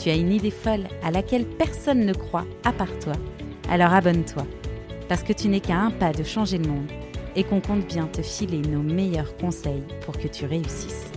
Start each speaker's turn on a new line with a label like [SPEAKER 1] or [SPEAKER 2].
[SPEAKER 1] tu as une idée folle à laquelle personne ne croit à part toi, alors abonne-toi, parce que tu n'es qu'à un pas de changer le monde et qu'on compte bien te filer nos meilleurs conseils pour que tu réussisses.